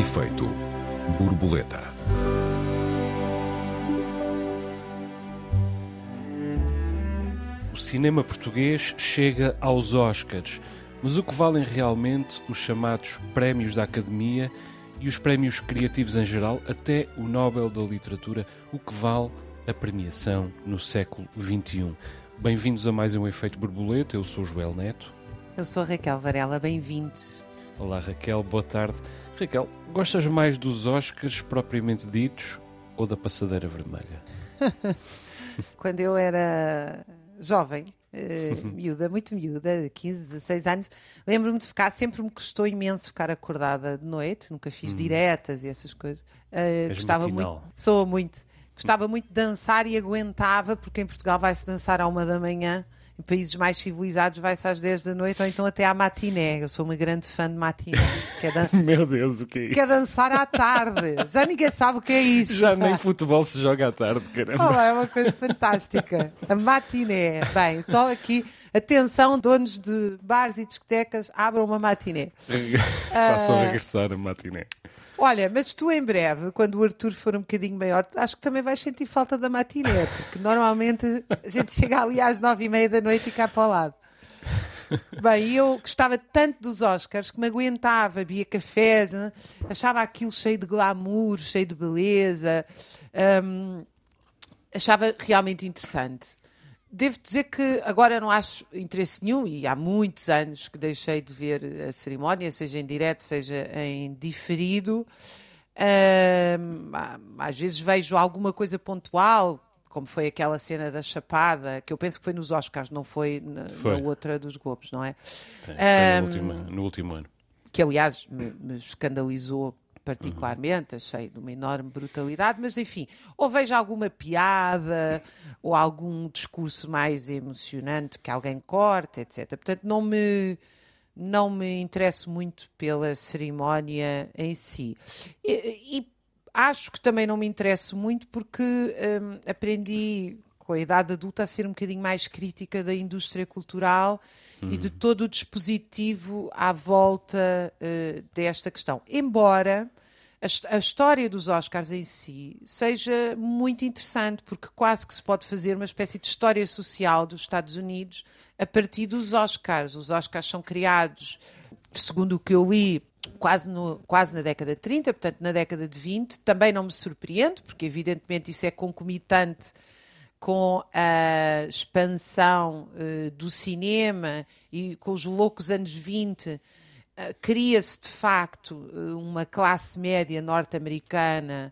Efeito borboleta. O cinema português chega aos Oscars, mas o que valem realmente os chamados prémios da Academia e os prémios criativos em geral, até o Nobel da Literatura, o que vale a premiação no século XXI. Bem-vindos a mais um Efeito Borboleta, eu sou Joel Neto. Eu sou Raquel Varela, bem-vindos. Olá Raquel, boa tarde. Raquel, gostas mais dos Oscars propriamente ditos ou da passadeira vermelha? Quando eu era jovem, uh, miúda, muito miúda, 15, 16 anos, lembro-me de ficar, sempre me custou imenso ficar acordada de noite, nunca fiz hum. diretas e essas coisas. Uh, gostava matinal. muito, sou muito. Gostava muito de dançar e aguentava, porque em Portugal vai-se dançar à uma da manhã países mais civilizados vai-se às 10 da noite ou então até à matiné. Eu sou uma grande fã de matiné. É dan... Meu Deus, o que é isso? Que é dançar à tarde. Já ninguém sabe o que é isso. Já nem futebol se joga à tarde, caramba. Oh, é uma coisa fantástica. A matiné. Bem, só aqui. Atenção, donos de bares e discotecas, abram uma matiné. Façam uh... regressar a matiné. Olha, mas tu em breve, quando o Arthur for um bocadinho maior, acho que também vais sentir falta da matiné, porque normalmente a gente chega ali às nove e meia da noite e cá para o lado. Bem, eu gostava tanto dos Oscars que me aguentava, bebia cafés, né? achava aquilo cheio de glamour, cheio de beleza, hum, achava realmente interessante. Devo dizer que agora não acho interesse nenhum, e há muitos anos que deixei de ver a cerimónia, seja em direto, seja em diferido. Uh, às vezes vejo alguma coisa pontual, como foi aquela cena da Chapada, que eu penso que foi nos Oscars, não foi na, foi. na outra dos Globos, não é? Foi, foi no, último, no, último, ano. Que, aliás, me, me escandalizou particularmente, uhum. achei de uma enorme brutalidade, mas enfim, ou vejo alguma piada ou algum discurso mais emocionante que alguém corta, etc. Portanto, não me não me interesso muito pela cerimónia em si. E, e acho que também não me interesso muito porque hum, aprendi com a idade adulta a ser um bocadinho mais crítica da indústria cultural e de todo o dispositivo à volta uh, desta questão. Embora a, a, história dos Oscars em si seja muito interessante, porque quase que se pode fazer uma espécie de história social dos Estados Unidos a partir dos Oscars. Os Oscars são criados, segundo o que eu li, quase, no, quase na década de 30, portanto na década de 20. Também não me surpreende, porque evidentemente isso é concomitante com a expansão uh, do cinema e com os loucos anos 20, uh, eh, cria-se de facto uh, uma classe média norte-americana,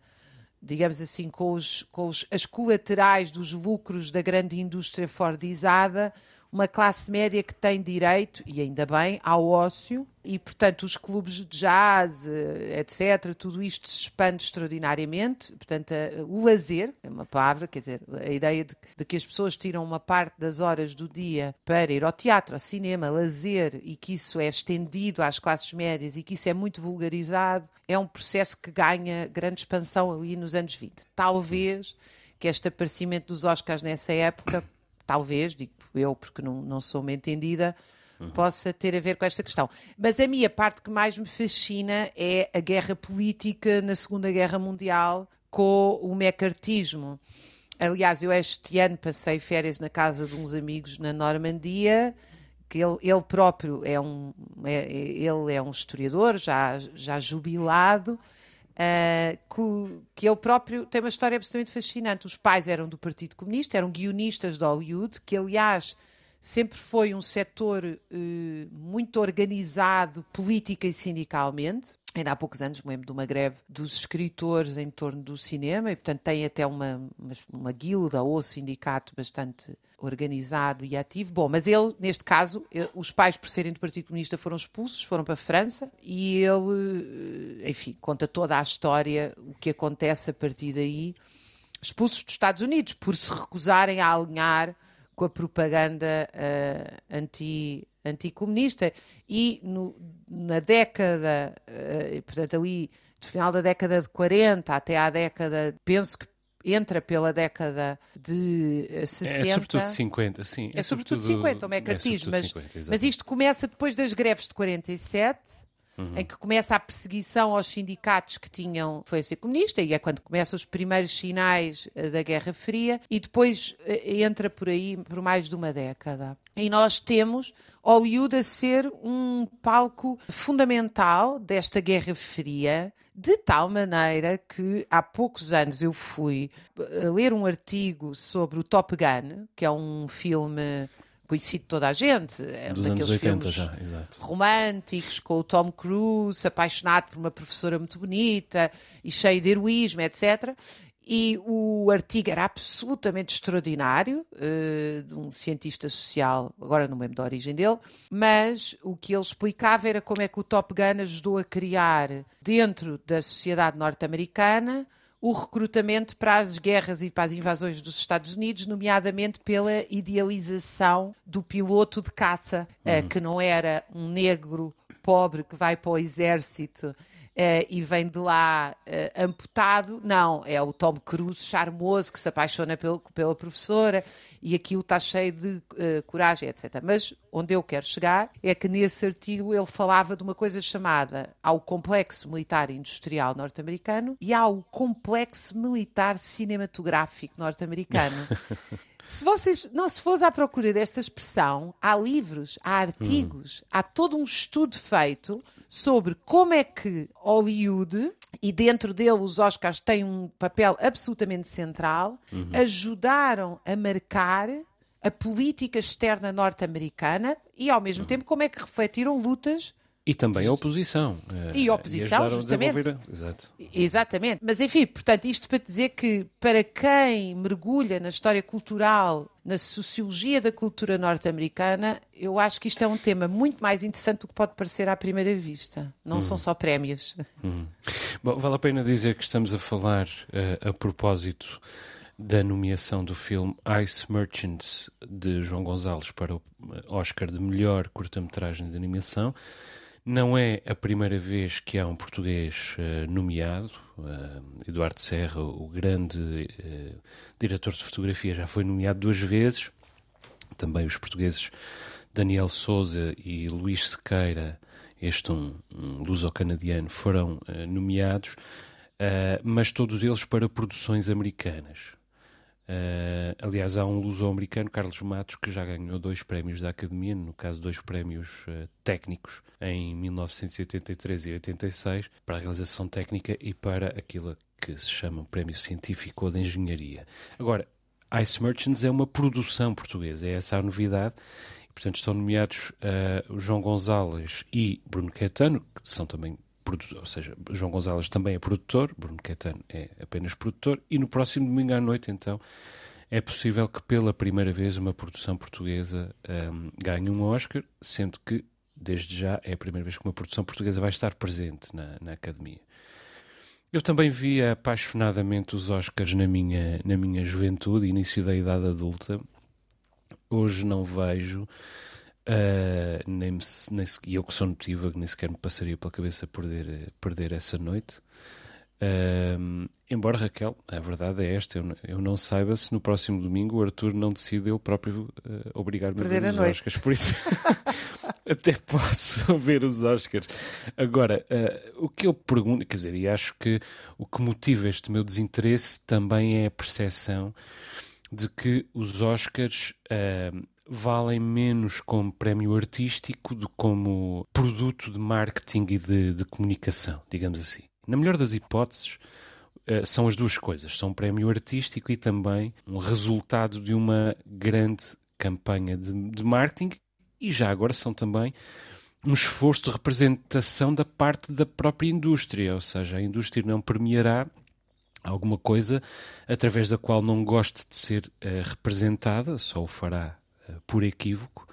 digamos assim, com, os, com os, as colaterais dos lucros da grande indústria fordizada, uma classe média que tem direito, e ainda bem, ao ócio, e portanto os clubes de jazz, eh, etc., tudo isto se expande extraordinariamente. Portanto, o lazer, é uma palavra, quer dizer, a ideia de, de, que as pessoas tiram uma parte das horas do dia para ir ao teatro, ao cinema, lazer, e que isso é estendido às classes médias e que isso é muito vulgarizado, é um processo que ganha grande expansão ali nos anos 20. Talvez que este aparecimento dos Oscars nessa época talvez, digo eu porque não, não sou uma entendida, uhum. possa ter a ver com esta questão. Mas a minha parte que mais me fascina é a guerra política na Segunda Guerra Mundial com o mecartismo. Aliás, eu este ano passei férias na casa de uns amigos na Normandia, que ele, ele próprio é um, é, ele é um historiador já, já jubilado, Uh, que, que ele próprio tem uma história absolutamente fascinante. Os pais eram do Partido Comunista, eram guionistas de Hollywood, que aliás sempre foi um setor uh, muito organizado política e sindicalmente. Ainda há poucos anos me lembro de uma greve dos escritores em torno do cinema e, portanto, tem até uma, uma, uma guilda ou sindicato bastante organizado e ativo. Bom, mas ele, neste caso, ele, os pais, por serem do Partido Comunista, foram expulsos, foram para a França e ele, eh, enfim, conta toda a história, o que acontece a partir daí. Expulsos dos Estados Unidos por se recusarem a alinhar com a propaganda uh, anti, anticomunista. E no, na década, uh, portanto, ali do final da década de 40 até à década, penso que entra pela década de 60. Eh, é sobretudo 50, sim. É, é sobretudo 50, o mecartismo, é mas, mas isto começa depois das greves de 47 uhum. em que começa a perseguição aos sindicatos que tinham influência comunista, e é quando começam os primeiros sinais uh, da Guerra Fria, e depois uh, entra por aí por mais de uma década. E nós temos Hollywood a ser um palco fundamental desta Guerra Fria, de tal maneira que há poucos anos eu fui ler um artigo sobre o Top Gun, que é um filme conhecido de toda a gente. É Dos anos 80 já, exato. Românticos, com o Tom Cruise, apaixonado por uma professora muito bonita e cheio de heroísmo, etc. E o artigo era absolutamente extraordinário, uh, de um cientista social, agora não me lembro da origem dele, mas o que ele explicava era como é que o Top Gun ajudou a criar, dentro da sociedade norte-americana, o recrutamento para as guerras e para as invasões dos Estados Unidos, nomeadamente pela idealização do piloto de caça, uh, que não era um negro pobre que vai para o exército Uh, e vem de lá uh, amputado. Não, é o Tom Cruise charmoso que se apaixona pelo, pela professora e aquilo está cheio de uh, coragem, etc. Mas onde eu quero chegar é que nesse artigo ele falava de uma coisa chamada ao complexo militar industrial norte-americano e ao complexo militar cinematográfico norte-americano. Se vocês não se fosse à procura desta expressão, há livros, há artigos, hum. há todo um estudo feito sobre como é que Hollywood, e dentro dele os Oscars têm um papel absolutamente central, uhum. ajudaram a marcar a política externa norte-americana e, ao mesmo uhum. tempo, como é que refletiram lutas e também a oposição. E a oposição, e justamente. Exato. Exatamente. Mas, enfim, portanto, isto para dizer que, para quem mergulha na história cultural, na sociologia da cultura norte-americana, eu acho que isto é um tema muito mais interessante do que pode parecer à primeira vista. Não uhum. são só prémios. Uhum. Bom, vale a pena dizer que estamos a falar uh, a propósito da nomeação do filme Ice Merchants de João Gonzalez para o Oscar de melhor curta-metragem de animação. Não é a primeira vez que há um português uh, nomeado. Uh, Eduardo Serra, o grande uh, diretor de fotografia, já foi nomeado duas vezes. Também os portugueses Daniel Souza e Luís Sequeira, este um, um luso-canadiano, foram nomeados, mas todos eles para produções americanas. Uh, aliás, há um luso-americano, Carlos Matos, que já ganhou dois prémios da Academia, no caso, dois prémios uh, técnicos, em 1983 e 86, para a realização técnica e para aquilo que se chama prémio científico ou de engenharia. Agora, Ice Merchants é uma produção portuguesa, é essa a novidade. E, portanto, estão nomeados uh, João Gonzalez e Bruno Caetano, que são também ou seja, João Gonzalez também é produtor, Bruno Caetano é apenas produtor, e no próximo domingo à noite, então, é possível que pela primeira vez uma produção portuguesa um, ganhe um Oscar, sendo que, desde já, é a primeira vez que uma produção portuguesa vai estar presente na, na Academia. Eu também via apaixonadamente os Oscars na minha, na minha juventude, início da idade adulta. Hoje não vejo Uh, nem, nem, e eu que sou notívago, nem sequer me passaria pela cabeça perder, perder essa noite. Uh, embora Raquel, a verdade é esta, eu, eu, não saiba se no próximo domingo o Arthur não decide ele próprio uh, obrigar-me a ver os noite. Oscars, por isso até posso ver os Oscars. Agora, o que eu pergunto, quer dizer, e acho que o que motiva este meu desinteresse também é a percepção de que os Oscars valem menos como prémio artístico do que como produto de marketing e de, de comunicação, digamos assim. Na melhor das hipóteses, uh, são as duas coisas. São um prémio artístico e também um resultado de uma grande campanha de, de marketing e já agora são também um esforço de representação da parte da própria indústria, ou seja, a indústria não premiará alguma coisa através da qual não goste de ser uh, representada, só o fará por equívoco.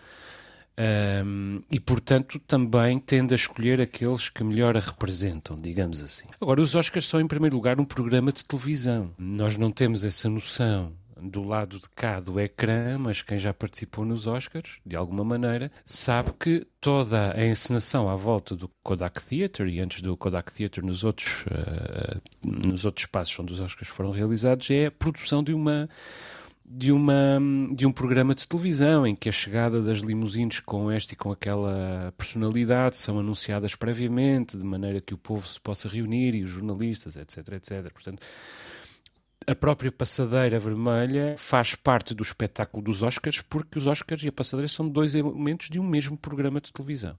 Um, e, portanto, também tende a escolher aqueles que melhor a representam, digamos assim. Agora, os Oscars são, em primeiro lugar, um programa de televisão. Nós não temos essa noção do lado de cá do ecrã, mas quem já participou nos Oscars, de alguma maneira, sabe que toda a encenação à volta do Kodak Theatre e antes do Kodak Theatre nos outros, uh, nos outros espaços onde os Oscars foram realizados é a produção de uma de, uma, de um programa de televisão em que a chegada das limusines com esta e com aquela personalidade são anunciadas previamente, de maneira que o povo se possa reunir e os jornalistas, etc, etc. Portanto, a própria passadeira vermelha faz parte do espetáculo dos Oscars, porque os Oscars e a passadeira são dois elementos de um mesmo programa de televisão.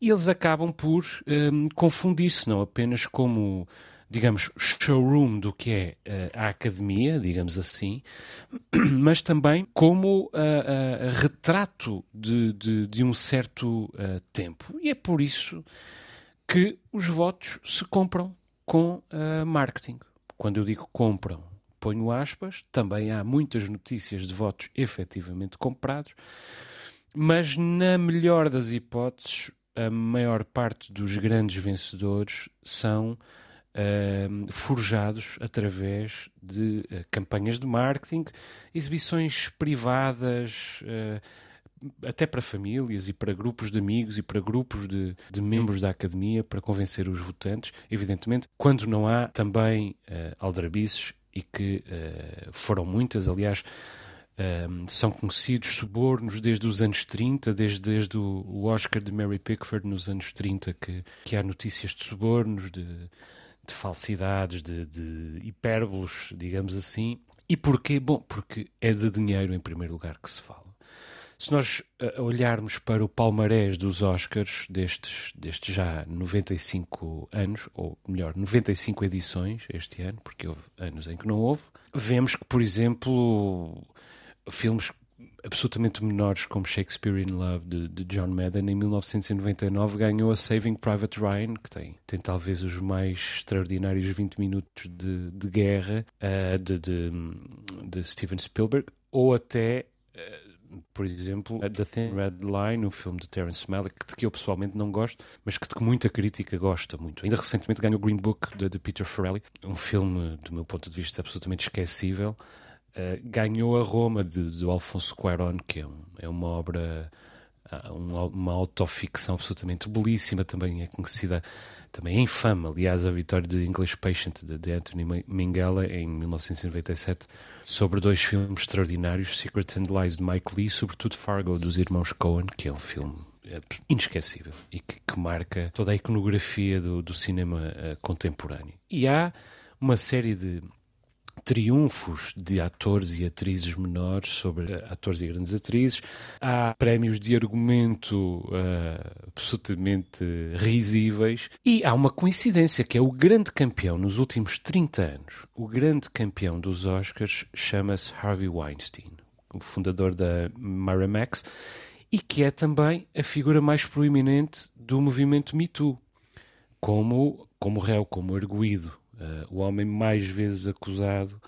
E eles acabam por um, confundir-se, não apenas como digamos, showroom do que é uh, a academia, digamos assim, mas também como uh, uh, retrato de, de, de, um certo tempo. E é por isso que os votos se compram com marketing. Quando eu digo compram, ponho aspas, também há muitas notícias de votos efetivamente comprados, mas na melhor das hipóteses, a maior parte dos grandes vencedores são uh, forjados através de uh, campanhas de marketing, exibições privadas, uh, até para famílias e para grupos de amigos e para grupos de, de, membros da academia para convencer os votantes, evidentemente, quando não há também uh, aldrabices e que foram muitas, aliás. Uh, são conhecidos subornos desde os anos 30, desde, desde o Oscar de Mary Pickford nos anos 30, que, que há notícias de subornos, de, de falsidades, de, de hipérbolos, digamos assim. E porquê? Bom, porque é de dinheiro em primeiro lugar que se fala. Se nós uh, olharmos para o palmarés dos Oscars destes, destes já 95 anos, ou melhor, 95 edições este ano, porque houve anos em que não houve, vemos que, por exemplo, filmes absolutamente menores como Shakespeare in Love de, de, John Madden em 1999 ganhou a Saving Private Ryan que tem, tem talvez os mais extraordinários 20 minutos de, de guerra uh, de, de, de, Steven Spielberg ou até uh, por exemplo, The Thin Red Line, um filme de Terence Malick, de que eu pessoalmente não gosto, mas que, que muita crítica gosta muito. Ainda recentemente ganhou o Green Book de, de Peter Farrelly, um filme, do meu ponto de vista, absolutamente esquecível, eh, ganhou a Roma de, Alfonso Cuarón, que é, um, é uma obra, uh, uma, uma autoficção absolutamente belíssima, também é conhecida, também é infame, aliás, a vitória de English Patient de, de Anthony Minghella em 1997 sobre dois filmes extraordinários, Secret and Lies de Mike Lee, sobretudo Fargo dos irmãos Coen, que é um filme eh, inesquecível e que, que marca toda a iconografia do, do cinema uh, contemporâneo. E há uma série de triunfos de atores e atrizes menores sobre atores e grandes atrizes. Há prémios de argumento uh, absolutamente risíveis. E há uma coincidência que é o grande campeão nos últimos 30 anos. O grande campeão dos Oscars chama-se Harvey Weinstein, o fundador da Miramax, e que é também a figura mais proeminente do movimento Me Too, como, como réu, como arguído Uh, o homem mais vezes acusado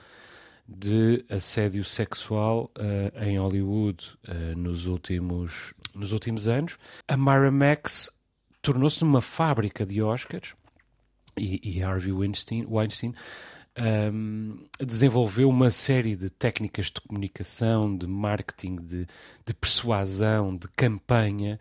de assédio sexual uh, em Hollywood uh, nos, últimos, nos últimos anos. A Miramax tornou-se uma fábrica de Oscars e, e Harvey Weinstein, Weinstein um, desenvolveu uma série de técnicas de comunicação, de marketing, de, de persuasão, de campanha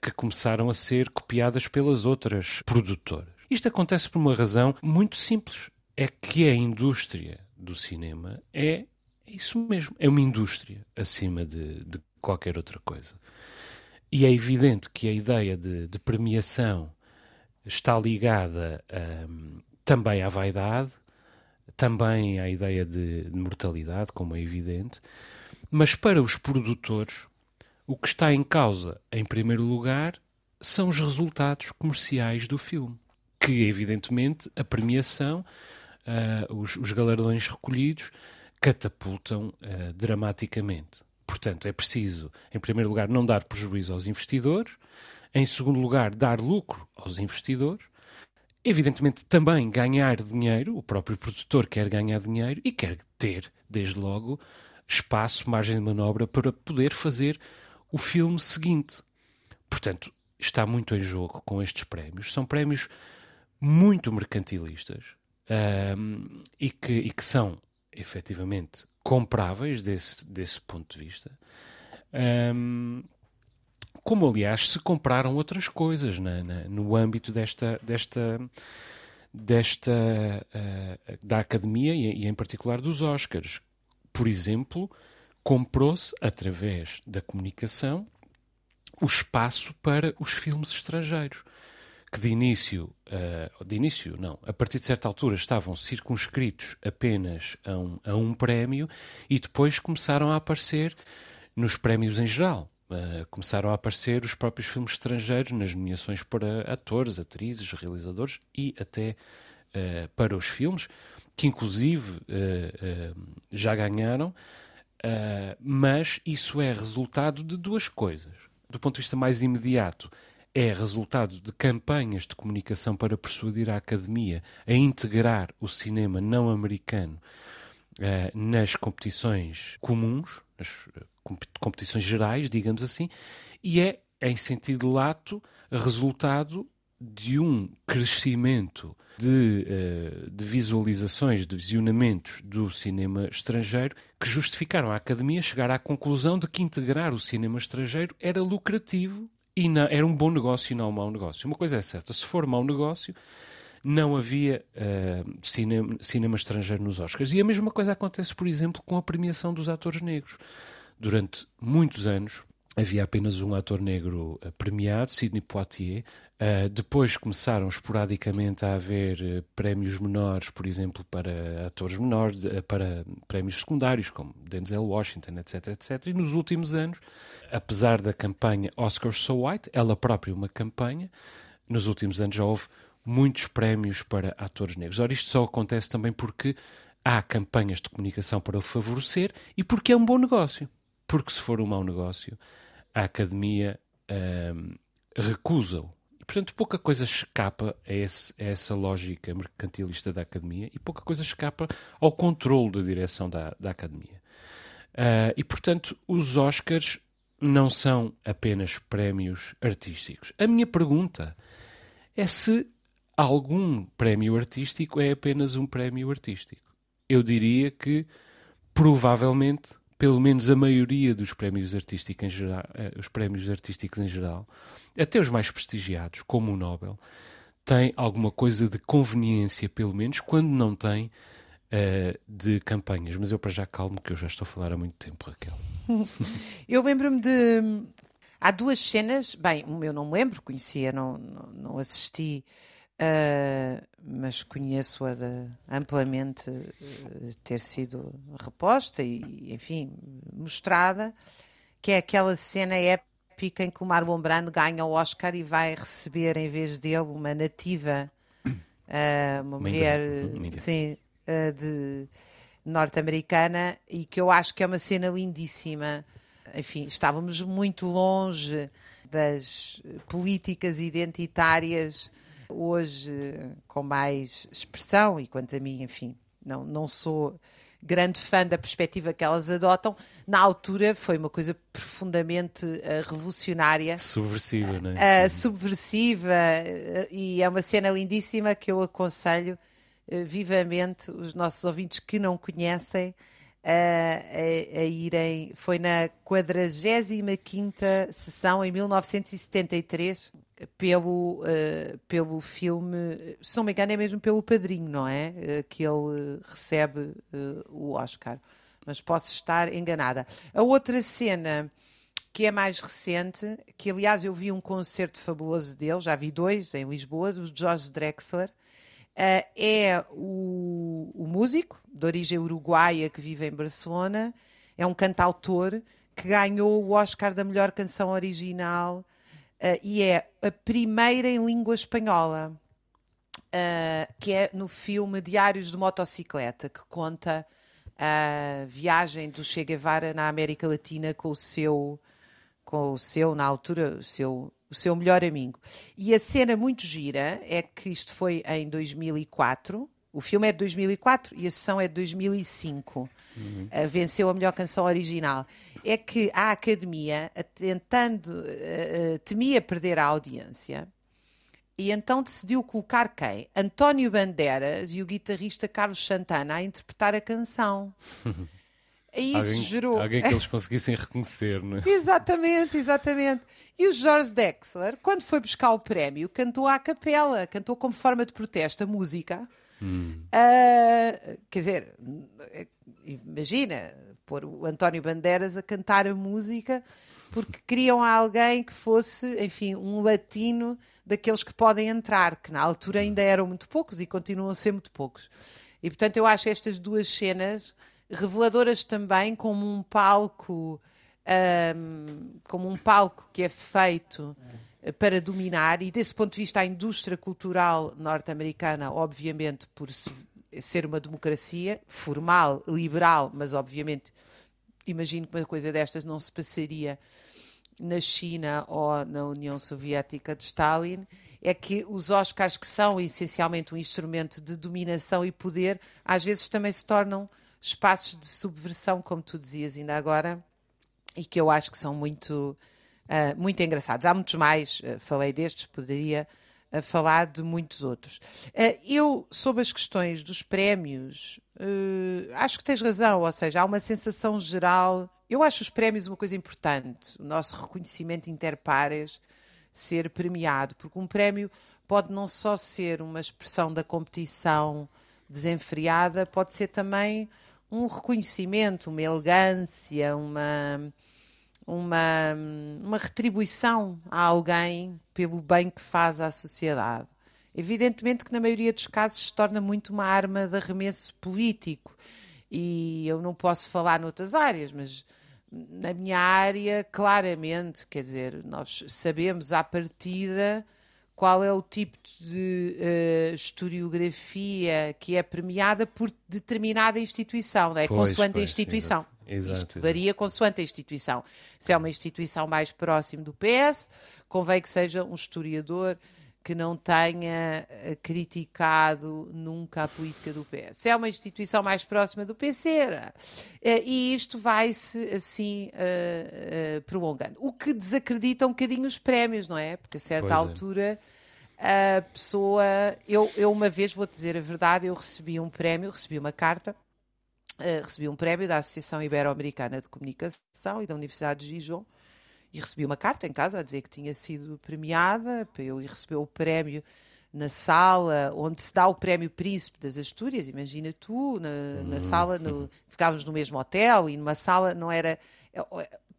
que começaram a ser copiadas pelas outras produtoras. Isto acontece por uma razão muito simples: é que a indústria do cinema é isso mesmo, é uma indústria acima de, de qualquer outra coisa. E é evidente que a ideia de, de premiação está ligada um, também à vaidade, também à ideia de, de mortalidade, como é evidente, mas para os produtores, o que está em causa, em primeiro lugar, são os resultados comerciais do filme que, evidentemente, a premiação, uh, os, os, galardões recolhidos, catapultam uh, dramaticamente. Portanto, é preciso, em primeiro lugar, não dar prejuízo aos investidores, em segundo lugar, dar lucro aos investidores, evidentemente também ganhar dinheiro, o próprio produtor quer ganhar dinheiro e quer ter, desde logo, espaço, margem de manobra para poder fazer o filme seguinte. Portanto, está muito em jogo com estes prémios. São prémios muito mercantilistas um, e, que, e que são efetivamente compráveis desse, desse ponto de vista. Um, como aliás se compraram outras coisas na, na, no âmbito desta, desta, desta uh, da academia e, e, em particular dos Oscars. por exemplo, comprou-se, através da comunicação, o espaço para os filmes estrangeiros, que de início, uh, de início não, a partir de certa altura estavam circunscritos apenas a um, a um prémio e depois começaram a aparecer nos prémios em geral. Uh, começaram a aparecer os próprios filmes estrangeiros nas nomeações para atores, atrizes, realizadores e até uh, para os filmes, que inclusive já ganharam, mas isso é resultado de duas coisas. Do ponto de vista mais imediato, é resultado de campanhas de comunicação para persuadir a academia a integrar o cinema não americano uh, nas competições comuns, nas uh, competições gerais, digamos assim, e é, em sentido lato, resultado de um crescimento de, uh, de, visualizações, de visionamentos do cinema estrangeiro que justificaram a Academia chegar à conclusão de que integrar o cinema estrangeiro era lucrativo e não, era um bom negócio e não um mau negócio. Uma coisa é certa, se for mau negócio, não havia uh, cinema, cinema estrangeiro nos Oscars. E a mesma coisa acontece, por exemplo, com a premiação dos atores negros. Durante muitos anos havia apenas um ator negro uh, premiado, Sidney Poitier. Uh, depois começaram esporadicamente a haver uh, prémios menores, por exemplo, para atores menores, para prémios secundários, como Denzel Washington, etc, etc. E nos últimos anos apesar da campanha Oscars So White, ela própria uma campanha, nos últimos anos já houve muitos prémios para atores negros. Ora, isto só acontece também porque há campanhas de comunicação para o favorecer e porque é um bom negócio. Porque se for um mau negócio, a Academia hum, recusa-o. Portanto, pouca coisa escapa a, esse, a, essa lógica mercantilista da Academia e pouca coisa escapa ao controle da direção da, da Academia. Uh, e, portanto, os Oscars não são apenas prémios artísticos. A minha pergunta é se algum prémio artístico é apenas um prémio artístico. Eu diria que provavelmente, pelo menos a maioria dos prémios artísticos em geral, eh, os prémios artísticos em geral, até os mais prestigiados, como o Nobel, tem alguma coisa de conveniência, pelo menos, quando não tem uh, de campanhas. Mas eu para já calmo que eu já estou a falar há muito tempo, Raquel. eu lembro-me de. Há duas cenas, bem, eu não me lembro, conhecia, não, não, não assisti, uh, mas conheço-a amplamente uh, ter sido reposta e, enfim, mostrada, que é aquela cena épica em que o Marlon Brando ganha o Oscar e vai receber, em vez dele, uma nativa, uh, uma mulher, sim, de norte-americana e que eu acho que é uma cena lindíssima. Enfim, estávamos muito longe das políticas identitárias hoje com mais expressão e quanto a mim, enfim, não, não sou grande fã da perspectiva que elas adotam. Na altura foi uma coisa profundamente uh, revolucionária. Subversiva, não é? Uh, subversiva uh, e é uma cena lindíssima que eu aconselho vivamente os nossos ouvintes que não conhecem a, a, irem. Foi na 45 sessão, em 1973, pelo, uh, pelo filme, se não me engano, é mesmo pelo Padrinho, não é? Uh, que ele recebe uh, o Oscar. Mas posso estar enganada. A outra cena que é mais recente, que aliás eu vi um concerto fabuloso dele, já vi dois em Lisboa, do George Drexler, é o, o, músico de origem uruguaia que vive em Barcelona, é um cantautor que ganhou o Oscar da melhor canção original uh, e é a primeira em língua espanhola, uh, que é no filme Diários de Motocicleta, que conta a viagem do Che Guevara na América Latina com o seu, com o seu na altura, o seu o seu melhor amigo. E a cena muito gira é que isto foi em 2004. O filme é de 2004 e a sessão é de 2005. Uhum. Uh, venceu a melhor canção original. É que a academia, tentando, uh, temia perder a audiência e então decidiu colocar quem? António Banderas e o guitarrista Carlos Santana a interpretar a canção. E isso alguém, gerou. Alguém que eles conseguissem reconhecer, não é? Exatamente, exatamente. E o George Dexler, quando foi buscar o prémio, cantou à capela, cantou como forma de protesto a música. Hum. Uh, quer dizer, imagina, pôr o António Bandeiras a cantar a música porque queriam alguém que fosse, enfim, um latino daqueles que podem entrar, que na altura ainda eram muito poucos e continuam a ser muito poucos. E portanto eu acho estas duas cenas reveladoras também como um palco, um, como um palco que é feito para dominar, e desse ponto de vista a indústria cultural norte-americana, obviamente, por ser uma democracia formal, liberal, mas obviamente imagino que uma coisa destas não se passaria na China ou na União Soviética de Stalin, é que os Oscars, que são essencialmente um instrumento de dominação e poder, às vezes também se tornam espaços de subversão, como tu dizias ainda agora, e que eu acho que são muito, uh, muito engraçados. Há muitos mais, uh, falei destes, poderia a falar de muitos outros. Uh, eu, sobre as questões dos prémios, uh, acho que tens razão, ou seja, há uma sensação geral. Eu acho os prémios uma coisa importante, o nosso reconhecimento interpares ser premiado, porque um prémio pode não só ser uma expressão da competição desenfreada, pode ser também um reconhecimento, uma elegância, uma uma, uma retribuição a alguém pelo bem que faz à sociedade. Evidentemente que na maioria dos casos se torna muito uma arma de arremesso político e eu não posso falar noutras áreas, mas na minha área, claramente, quer dizer, nós sabemos à partida qual é o tipo de uh, historiografia que é premiada por determinada instituição, não é? Pois, consoante pois, a instituição. Exato, Isto varia consoante a instituição. Se é uma instituição mais próxima do PS, convém que seja um historiador que não tenha eh, criticado nunca a política do PS. Se é uma instituição mais próxima do PC, eh, e isto vai-se assim uh, prolongando. O que desacredita um bocadinho os prémios, não é? Porque a certa pois é. altura é. a pessoa. Eu, eu, uma vez, vou dizer a verdade, eu recebi um prémio, recebi uma carta recebi um prémio da Associação Ibero-Americana de Comunicação e da Universidade de Gijón e recebi uma carta em casa a dizer que tinha sido premiada para eu ir receber o prémio na sala onde se dá o prémio Príncipe das Astúrias, imagina tu, na, na hum. sala, no, ficávamos no mesmo hotel e numa sala não era.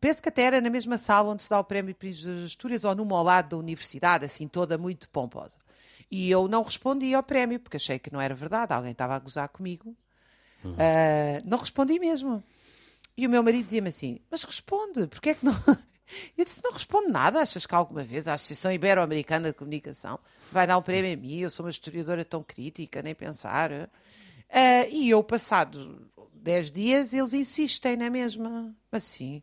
Penso que até era na mesma sala onde se dá o prémio Príncipe das Astúrias ou numa ao lado da universidade, assim toda muito pomposa. E eu não respondi ao prémio porque achei que não era verdade, alguém estava a gozar comigo Uh, não respondi mesmo. E o meu marido dizia-me assim: Mas responde, porque é que não. Eu disse: Não responde nada. Achas que alguma vez a Associação Ibero-Americana de Comunicação vai dar um prémio a mim? Eu sou uma historiadora tão crítica, nem pensar. Uh, e eu, passado 10 dias, eles insistem na mesma. Mas sim.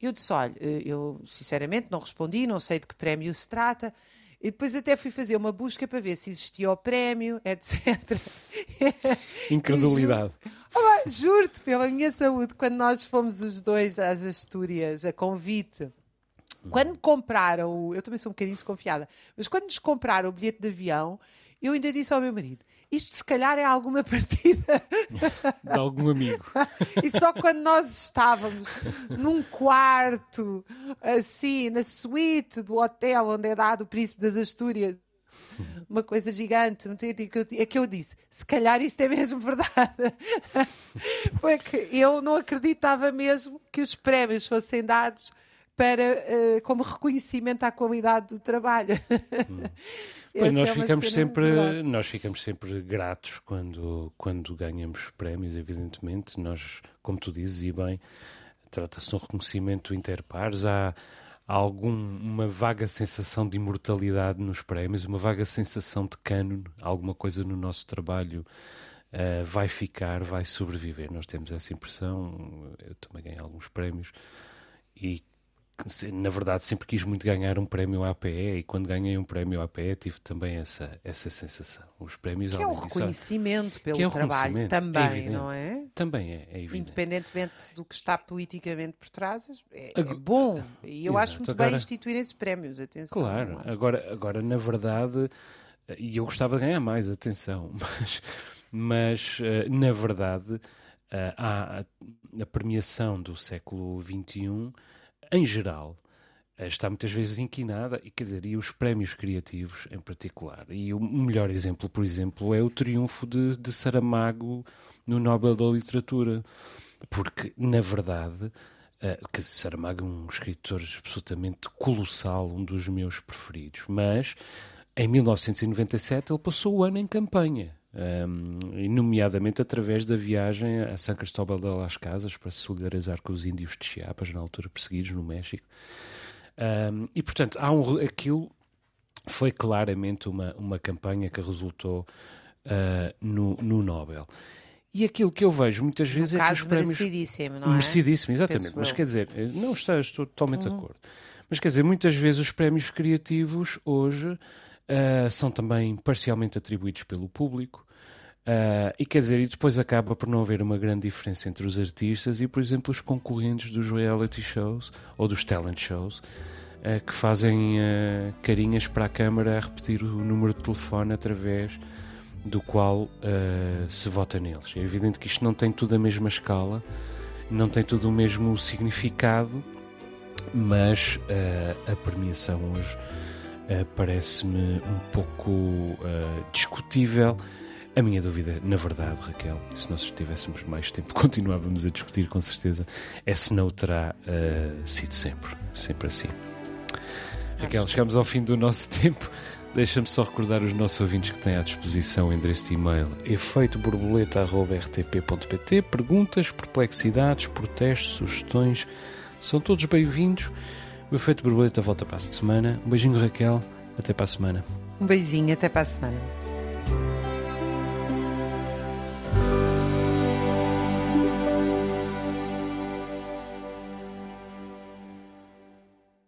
Eu disse: Olha, eu sinceramente não respondi, não sei de que prémio se trata. E depois até fui fazer uma busca para ver se existia o prémio, etc. Incredulidade. Oh, Juro-te, pela minha saúde, quando nós fomos os dois às Astúrias, a convite, quando compraram, eu também sou um bocadinho desconfiada, mas quando nos compraram o bilhete de avião, eu ainda disse ao meu marido: isto se calhar é alguma partida de algum amigo. e só quando nós estávamos num quarto, assim, na suíte do hotel onde é dado o Príncipe das Astúrias, uma coisa gigante, é que eu disse, se calhar isto é mesmo verdade. Foi que eu não acreditava mesmo que os prémios fossem dados para, uh, como reconhecimento à qualidade do trabalho. Hum. Pois nós é ficamos sempre, nós ficamos sempre gratos quando, quando ganhamos prémios, evidentemente. Nós, como tu dizes, e bem, trata-se de um reconhecimento interpares. Há, há algum, uma vaga sensação de imortalidade nos prémios, uma vaga sensação de cano, alguma coisa no nosso trabalho uh, vai ficar, vai sobreviver. Nós temos essa impressão. Eu também ganhei alguns prémios e na verdade sempre quis muito ganhar um prémio APE e quando ganhei um prémio APE tive também essa, essa sensação. Os prémios que é um reconhecimento pelo é trabalho reconhecimento, também, é não é? Também é, é evidente. Independentemente do que está politicamente por trás, é, é bom. E eu Exato. acho muito agora, bem instituir esses prémios, atenção. Claro, agora, agora na verdade, e eu gostava de ganhar mais, atenção, mas, mas eh, na verdade eh, há a premiação do século XXI em geral, está muitas vezes inquinada, e quer dizer, e os prémios criativos em particular. E o melhor exemplo, por exemplo, é o triunfo de, de Saramago no Nobel da Literatura, porque, na verdade, uh, que Saramago é um escritor absolutamente colossal, um dos meus preferidos, mas em 1997 ele passou o ano em campanha. Um, nomeadamente através da viagem a São Cristóbal de las Casas para se solidarizar com os índios de Chiapas, na altura perseguidos no México. Um, e portanto, há um, aquilo foi claramente uma, uma campanha que resultou uh, no, no Nobel. E aquilo que eu vejo muitas vezes no é que os prémios. Merecidíssimo, não é? Merecidíssimo, exatamente. Penso mas eu. quer dizer, não estou, estou totalmente Uhum. de acordo. Mas quer dizer, muitas vezes os prémios criativos hoje uh, são também parcialmente atribuídos pelo público. Uh, e quer dizer, e depois acaba por não haver uma grande diferença entre os artistas e, por exemplo, os concorrentes dos reality shows ou dos talent shows uh, que fazem carinhas para a câmara a repetir o número de telefone através do qual uh, se vota neles. É evidente que isto não tem tudo a mesma escala, não tem tudo o mesmo significado, mas uh, a premiação hoje uh, parece-me um pouco uh, discutível. A minha dúvida, na verdade, Raquel, se nós tivéssemos mais tempo, continuávamos a discutir com certeza, é se não terá sido sempre, sempre assim. Raquel, chegamos ao fim do nosso tempo. Deixa-me só recordar os nossos ouvintes que têm à disposição o endereço de e-mail efeitoborboleta.rtp.pt Perguntas, perplexidades, protestos, sugestões, são todos bem-vindos. O Efeito Borboleta volta para a semana. Um beijinho, Raquel. Até para a semana. Um beijinho, até para a semana.